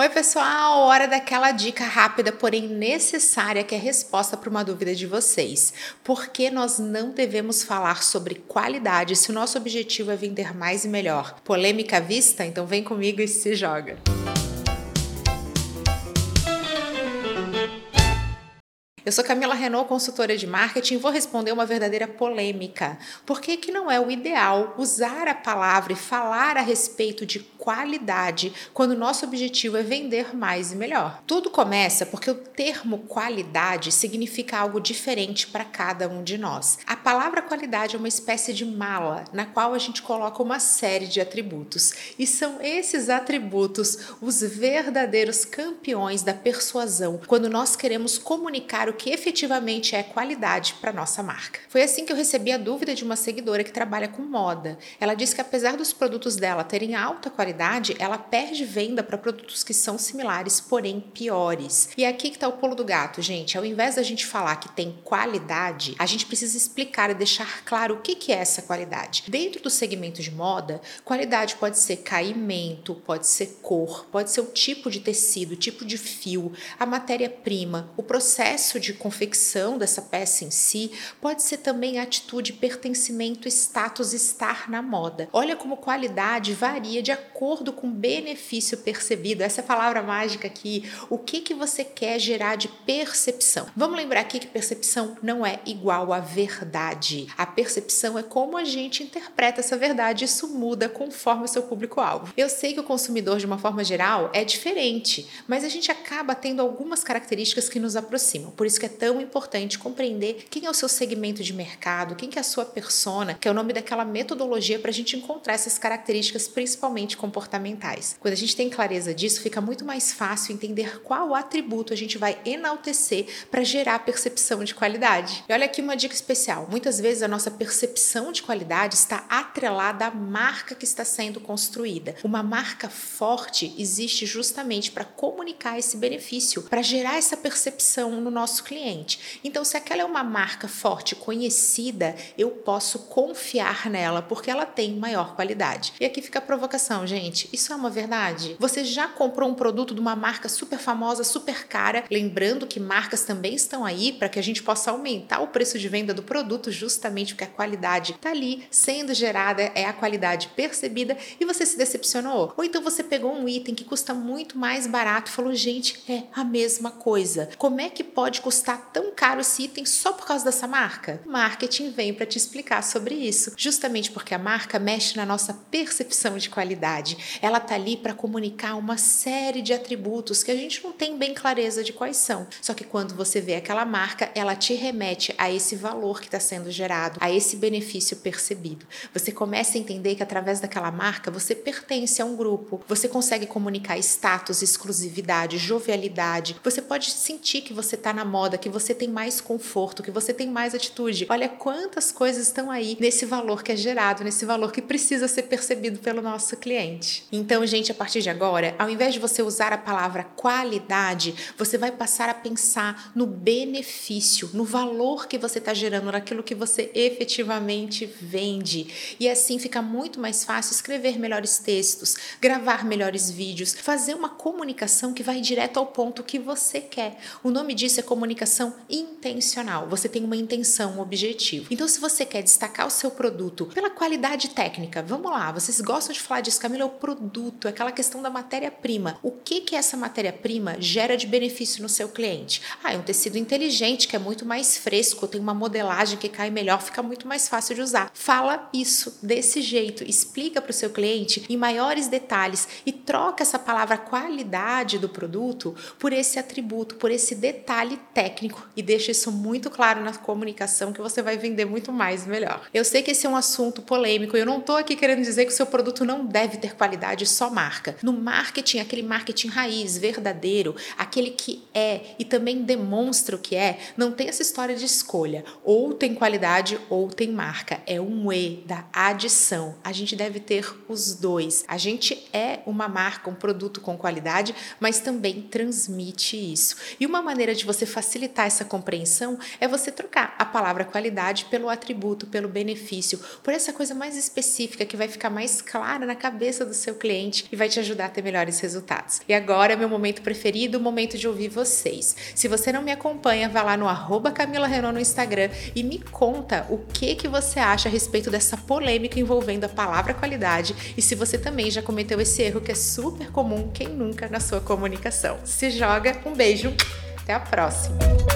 Oi, pessoal! Hora daquela dica rápida, porém necessária, que é resposta para uma dúvida de vocês. Por que nós não devemos falar sobre qualidade se o nosso objetivo é vender mais e melhor? Polêmica à vista? Então vem comigo e se joga! Eu sou Camila Renault, consultora de marketing, e vou responder uma verdadeira polêmica. Por que, que não é o ideal usar a palavra e falar a respeito de qualidade quando o nosso objetivo é vender mais e melhor. Tudo começa porque o termo qualidade significa algo diferente para cada um de nós. A palavra qualidade é uma espécie de mala na qual a gente coloca uma série de atributos e são esses atributos os verdadeiros campeões da persuasão quando nós queremos comunicar o que efetivamente é qualidade para nossa marca. Foi assim que eu recebi a dúvida de uma seguidora que trabalha com moda. Ela disse que apesar dos produtos dela terem alta qualidade qualidade, ela perde venda para produtos que são similares, porém piores. E é aqui que está o pulo do gato, gente. Ao invés da gente falar que tem qualidade, a gente precisa explicar e deixar claro o que, que é essa qualidade. Dentro do segmento de moda, qualidade pode ser caimento, pode ser cor, pode ser o tipo de tecido, tipo de fio, a matéria-prima, o processo de confecção dessa peça em si, pode ser também atitude, pertencimento, status, estar na moda. Olha como qualidade varia de acordo acordo com o benefício percebido. Essa é a palavra mágica aqui. O que, que você quer gerar de percepção? Vamos lembrar aqui que percepção não é igual a verdade. A percepção é como a gente interpreta essa verdade. Isso muda conforme o seu público-alvo. Eu sei que o consumidor, de uma forma geral, é diferente, mas a gente acaba tendo algumas características que nos aproximam. Por isso que é tão importante compreender quem é o seu segmento de mercado, quem que é a sua persona, que é o nome daquela metodologia para a gente encontrar essas características, principalmente comportamentais. Quando a gente tem clareza disso, fica muito mais fácil entender qual atributo a gente vai enaltecer para gerar percepção de qualidade. E olha aqui uma dica especial: muitas vezes a nossa percepção de qualidade está atrelada à marca que está sendo construída. Uma marca forte existe justamente para comunicar esse benefício, para gerar essa percepção no nosso cliente. Então, se aquela é uma marca forte, conhecida, eu posso confiar nela porque ela tem maior qualidade. E aqui fica a provocação, gente gente, isso é uma verdade? Você já comprou um produto de uma marca super famosa, super cara? Lembrando que marcas também estão aí para que a gente possa aumentar o preço de venda do produto, justamente porque a qualidade está ali sendo gerada, é a qualidade percebida e você se decepcionou. Ou então você pegou um item que custa muito mais barato e falou, gente, é a mesma coisa. Como é que pode custar tão caro esse item só por causa dessa marca? Marketing vem para te explicar sobre isso, justamente porque a marca mexe na nossa percepção de qualidade. Ela tá ali para comunicar uma série de atributos que a gente não tem bem clareza de quais são. Só que quando você vê aquela marca, ela te remete a esse valor que está sendo gerado, a esse benefício percebido. Você começa a entender que através daquela marca você pertence a um grupo, você consegue comunicar status, exclusividade, jovialidade. Você pode sentir que você está na moda, que você tem mais conforto, que você tem mais atitude. Olha quantas coisas estão aí nesse valor que é gerado, nesse valor que precisa ser percebido pelo nosso cliente. Então, gente, a partir de agora, ao invés de você usar a palavra qualidade, você vai passar a pensar no benefício, no valor que você está gerando, naquilo que você efetivamente vende. E assim fica muito mais fácil escrever melhores textos, gravar melhores vídeos, fazer uma comunicação que vai direto ao ponto que você quer. O nome disso é comunicação intencional. Você tem uma intenção, um objetivo. Então, se você quer destacar o seu produto pela qualidade técnica, vamos lá, vocês gostam de falar disso, Camila? Produto, é aquela questão da matéria-prima. O que que essa matéria-prima gera de benefício no seu cliente? Ah, é um tecido inteligente que é muito mais fresco, tem uma modelagem que cai melhor, fica muito mais fácil de usar. Fala isso desse jeito, explica para o seu cliente em maiores detalhes e troca essa palavra qualidade do produto por esse atributo, por esse detalhe técnico e deixa isso muito claro na comunicação que você vai vender muito mais melhor. Eu sei que esse é um assunto polêmico, eu não estou aqui querendo dizer que o seu produto não deve ter qualidade só marca. No marketing, aquele marketing raiz, verdadeiro, aquele que é e também demonstra o que é, não tem essa história de escolha. Ou tem qualidade ou tem marca. É um E da adição. A gente deve ter os dois. A gente é uma marca, um produto com qualidade, mas também transmite isso. E uma maneira de você facilitar essa compreensão é você trocar a palavra qualidade pelo atributo, pelo benefício, por essa coisa mais específica que vai ficar mais clara na cabeça do seu cliente e vai te ajudar a ter melhores resultados. E agora é meu momento preferido, o momento de ouvir vocês. Se você não me acompanha, vá lá no arroba Camila Renault no Instagram e me conta o que, que você acha a respeito dessa polêmica envolvendo a palavra qualidade e se você também já cometeu esse erro que é super comum, quem nunca, na sua comunicação. Se joga, um beijo, até a próxima!